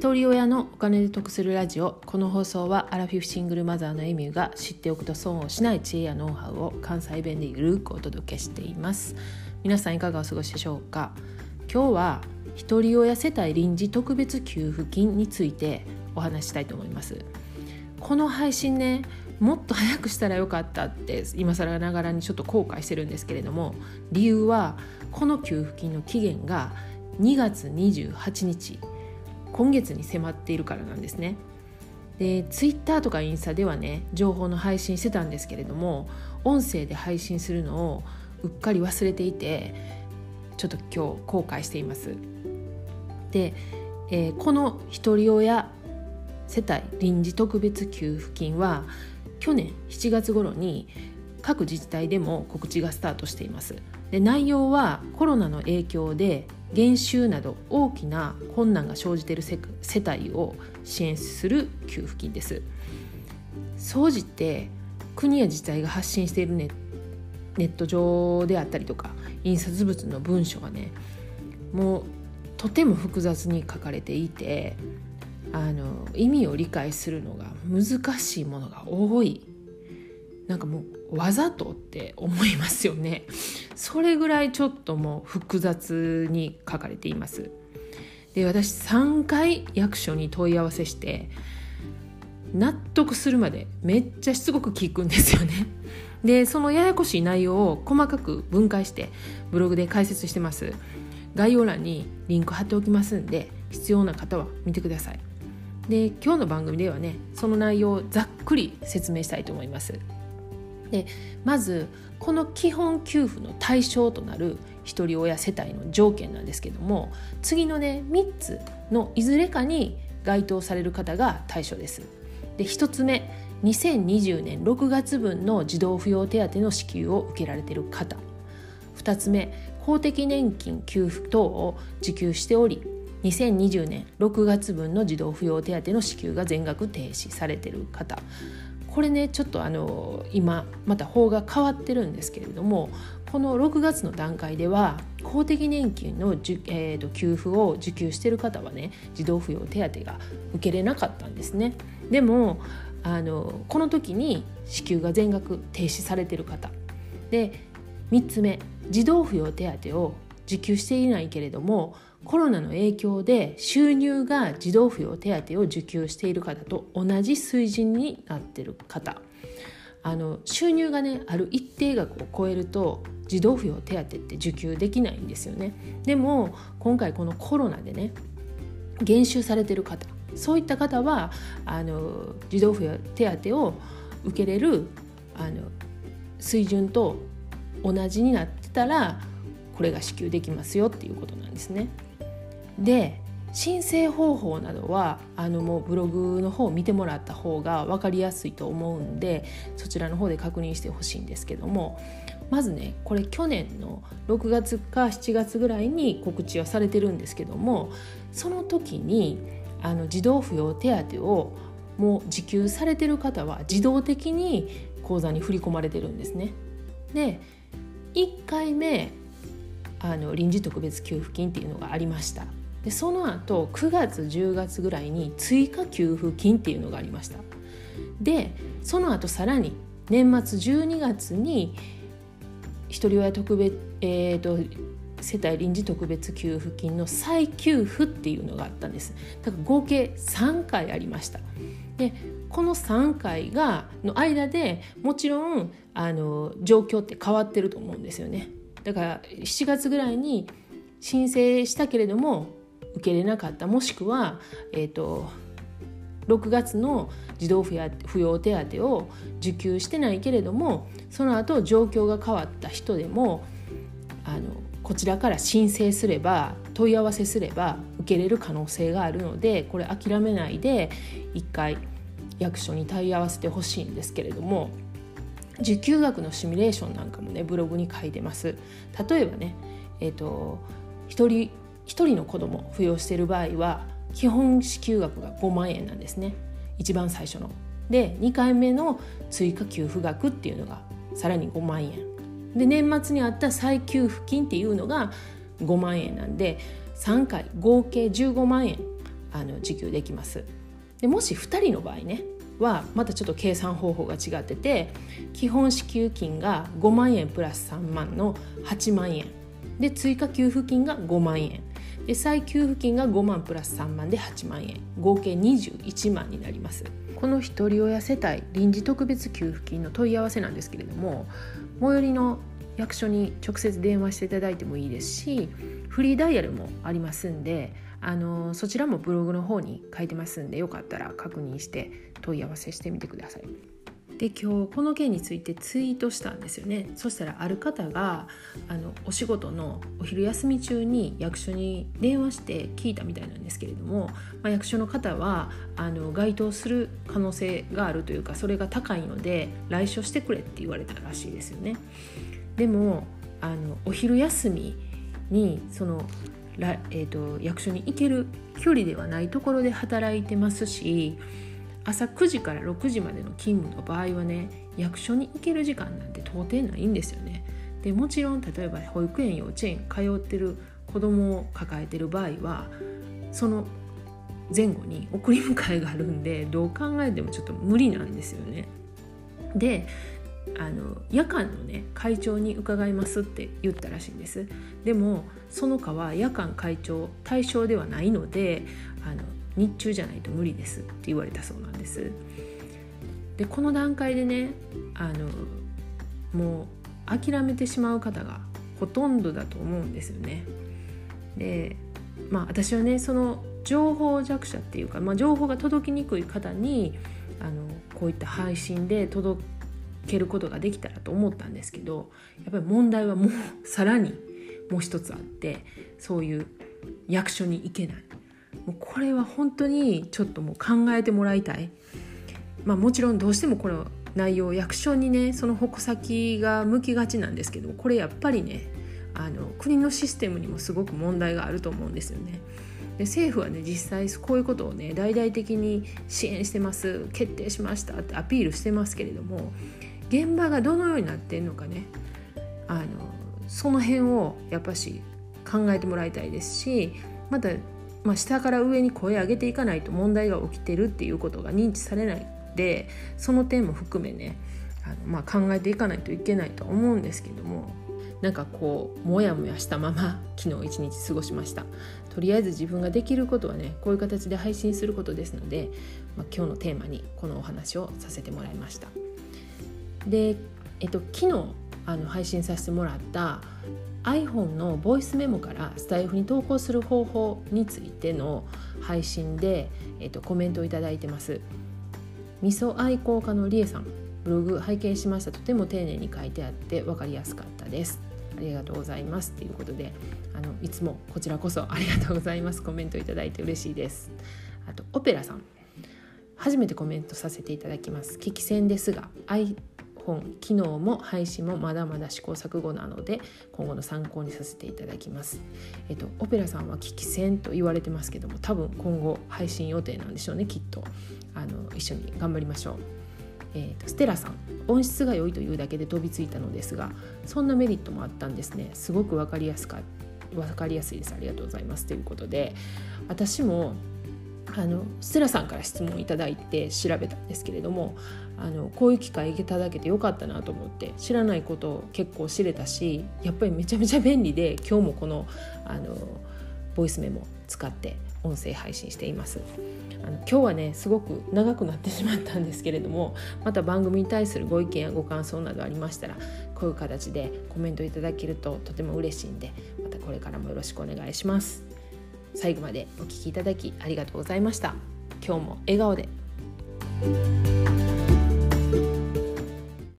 一人親のお金で得するラジオ。この放送はアラフィフシングルマザーのエミューが知っておくと損をしない知恵やノウハウを関西弁でゆるくお届けしています。皆さんいかがお過ごしでしょうか？今日は一人親世帯臨時特別給付金についてお話したいと思います。この配信ねもっと早くしたらよかったって今更ながらにちょっと後悔してるんですけれども理由はこの給付金の期限が2月28日。今月に迫っているからなんですね。でツイッターとかインスタではね情報の配信してたんですけれども音声で配信するのをうっかり忘れていてちょっと今日後悔しています。で、えー、このひとり親世帯臨時特別給付金は去年7月頃に各自治体でも告知がスタートしています。で内容はコロナの影響で減収など大きな困難が生じている世帯を支援する給付金です。総じて国や自治体が発信しているネネット上であったりとか印刷物の文書がねもうとても複雑に書かれていてあの意味を理解するのが難しいものが多い。なんかもうわざとって思いますよね。それぐらいちょっともう複雑に書かれています。で私3回役所に問い合わせして納得するまでめっちゃしつこく聞くんですよね。でそのややこしい内容を細かく分解してブログで解説してます。概要欄にリンク貼っておきますんで必要な方は見てください。で今日の番組ではねその内容をざっくり説明したいと思います。でまずこの基本給付の対象となるひとり親世帯の条件なんですけども次のね3つのいずれかに該当される方が対象です。で1つ目2020年6月分の児童扶養手当の支給を受けられている方2つ目公的年金給付等を受給しており2020年6月分の児童扶養手当の支給が全額停止されている方これねちょっとあの今また法が変わってるんですけれどもこの6月の段階では公的年金の、えーと、給付を受給してる方はね児童扶養手当が受けれなかったんですね。でもあのこの時に支給が全額停止されてる方で3つ目児童扶養手当を受給していないけれどもコロナの影響で収入が児童扶養手当を受給している方と同じ水準になっている方あの収入がねある一定額を超えると児童扶養手当って受給できないんですよねでも今回このコロナでね減収されてる方そういった方はあの児童扶養手当を受けれるあの水準と同じになってたらこれが支給できますよっていうことなんですね。で申請方法などはあのもうブログの方を見てもらった方が分かりやすいと思うんでそちらの方で確認してほしいんですけどもまずねこれ去年の6月か7月ぐらいに告知はされてるんですけどもその時にあの児童扶養手当をもう受給されてる方は自動的に口座に振り込まれてるんですね。で1回目あの臨時特別給付金っていうのがありました。でその後9月10月ぐらいに追加給付金っていうのがありました。でその後さらに年末12月にひとり親特別、えーと、世帯臨時特別給付金の再給付っていうのがあったんです。だから合計3回ありました。でこの3回がの間でもちろんあの状況って変わってると思うんですよね。だから7月ぐらいに申請したけれども受けれなかったもしくは、えーと、6月の児童扶養手当を受給してないけれどもその後状況が変わった人でもあのこちらから申請すれば問い合わせすれば受けれる可能性があるのでこれ諦めないで一回役所に問い合わせてほしいんですけれども受給額のシミュレーションなんかもねブログに書いてます。例えばね、えーと、と1人1人の子供扶養している場合は基本支給額が5万円なんですね一番最初の。で2回目の追加給付額っていうのがさらに5万円で年末にあった再給付金っていうのが5万円なんで3回合計15万円あの受給できます。でもし2人の場合ねはまたちょっと計算方法が違ってて基本支給金が5万円プラス3万の8万円で追加給付金が5万円で再給付金が5万プラス3万で8万円合計21万になりますこのひとり親世帯臨時特別給付金の問い合わせなんですけれども最寄りの役所に直接電話していただいてもいいですしフリーダイヤルもありますんであのそちらもブログの方に書いてますんでよかったら確認して問い合わせしてみてください。で今日この件についてツイートしたんですよねそしたらある方があのお仕事のお昼休み中に役所に電話して聞いたみたいなんですけれども、まあ、役所の方はあの該当する可能性があるというかそれが高いので来所してくれって言われたらしいですよね。でもあのお昼休みにそのえーと、役所に行ける距離ではないところで働いてますし朝9時から6時までの勤務の場合はね役所に行ける時間なんて到底ないんですよね。でもちろん例えば保育園幼稚園通ってる子供を抱えてる場合はその前後に送り迎えがあるんでどう考えてもちょっと無理なんですよね。であの夜間のね会長に伺いますって言ったらしいんですでもその課は夜間会長対象ではないのであの日中じゃないと無理ですって言われたそうなんです。でこの段階でねあのもう諦めてしまう方がほとんどだと思うんですよね。でまあ私はねその情報弱者っていうか、まあ、情報が届きにくい方にあのこういった配信で届けることができたらと思ったんですけどやっぱり問題はもうさらにもう一つあってそういう役所に行けない。もうこれは本当にちょっともう考えてもらいたい。まあ、もちろんどうしてもこの内容役所にねその矛先が向きがちなんですけどこれやっぱりねあの国のシステムにもすごく問題があると思うんですよね。で政府はね実際こういうことをね大々的に支援してます決定しましたってアピールしてますけれども現場がどのようになってんのかねあのその辺をやっぱし考えてもらいたいですしまた、まあ、下から上に声上げていかないと問題が起きてるっていうことが認知されないでその点も含めねあの、まあ、考えていかないといけないと思うんですけどもなんかこうモヤモヤしたまま昨日一日過ごしましたとりあえず自分ができることはねこういう形で配信することですので、まあ、今日のテーマにこのお話をさせてもらいました。で、えっと、昨日あの配信させてもらった iPhone のボイスメモからスタイフに投稿する方法についての配信で、えっと、コメントを頂いてます。味噌愛好家のりえさんブログ拝見しました。とても丁寧に書いてあって分かりやすかったです。ありがとうございます。ということであのいつもこちらこそありがとうございます。コメントいただいて嬉しいです。あとオペラさん。初めてコメントさせていただきます。聞き戦ですが本機能も配信もまだまだ試行錯誤なので今後の参考にさせていただきます。えっとオペラさんは危機戦と言われてますけども多分今後配信予定なんでしょうねきっとあの一緒に頑張りましょう。えーと、ステラさん音質が良いというだけで飛びついたのですがそんなメリットもあったんですねすごく分かりやすか分かりやすいですありがとうございますということで私もあのステラさんから質問いただいて調べたんですけれどもあのこういう機会いただけてよかったなと思って知らないことを結構知れたしやっぱりめちゃめちゃ便利で今日もこのあのボイスメモ使って音声配信しています。あの今日はねすごく長くなってしまったんですけれどもまた番組に対するご意見やご感想などありましたらこういう形でコメントいただけるととても嬉しいんでまたこれからもよろしくお願いします。最後までお聴きいただきありがとうございました。今日も笑顔で。